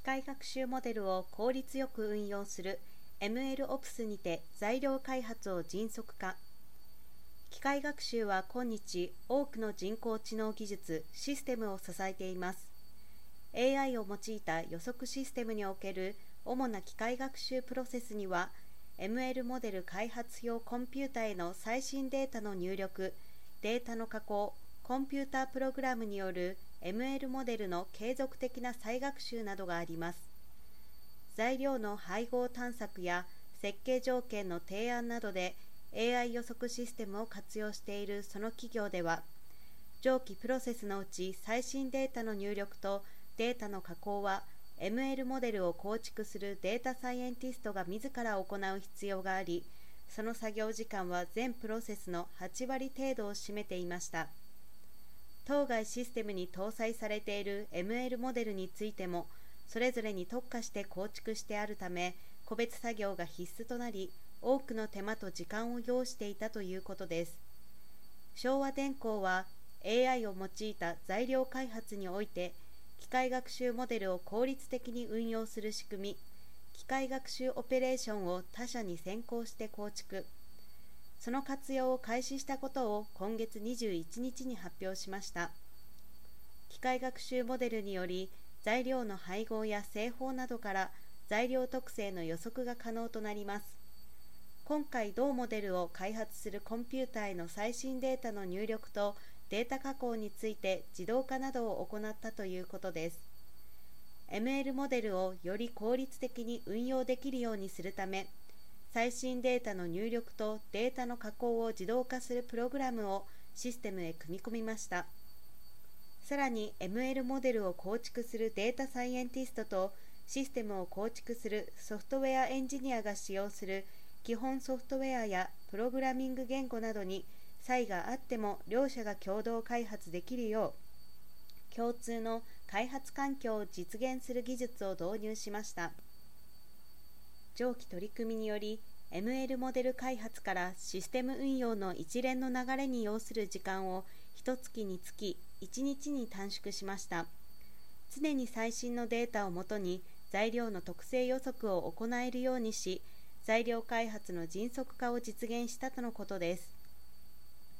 機械学習モデルを効率よく運用する MLOps にて材料開発を迅速化。機械学習は今日多くの人工知能技術システムを支えています。AI を用いた予測システムにおける主な機械学習プロセスには ML モデル開発用コンピュータへの最新データの入力データの加工コンピュータープログラムによる ML モデルの継続的な再学習などがあります。材料の配合探索や設計条件の提案などで AI 予測システムを活用しているその企業では上記プロセスのうち最新データの入力とデータの加工は ML モデルを構築するデータサイエンティストが自ら行う必要がありその作業時間は全プロセスの8割程度を占めていました。当該システムに搭載されている ML モデルについてもそれぞれに特化して構築してあるため個別作業が必須となり多くの手間と時間を要していたということです。昭和電工は AI を用いた材料開発において機械学習モデルを効率的に運用する仕組み機械学習オペレーションを他社に先行して構築。その活用を開始したことを今月21日に発表しました。機械学習モデルにより材料の配合や製法などから材料特性の予測が可能となります。今回同モデルを開発するコンピューターへの最新データの入力とデータ加工について自動化などを行ったということです。ML モデルをより効率的に運用できるようにするため最新データの入力とデータの加工を自動化するプログラムをシステムへ組み込みましたさらに ML モデルを構築するデータサイエンティストとシステムを構築するソフトウェアエンジニアが使用する基本ソフトウェアやプログラミング言語などに差異があっても両者が共同開発できるよう共通の開発環境を実現する技術を導入しました。上記取り組みにより ML モデル開発からシステム運用の一連の流れに要する時間を1月につき1日に短縮しました。常に最新のデータをもとに材料の特性予測を行えるようにし材料開発の迅速化を実現したとのことです。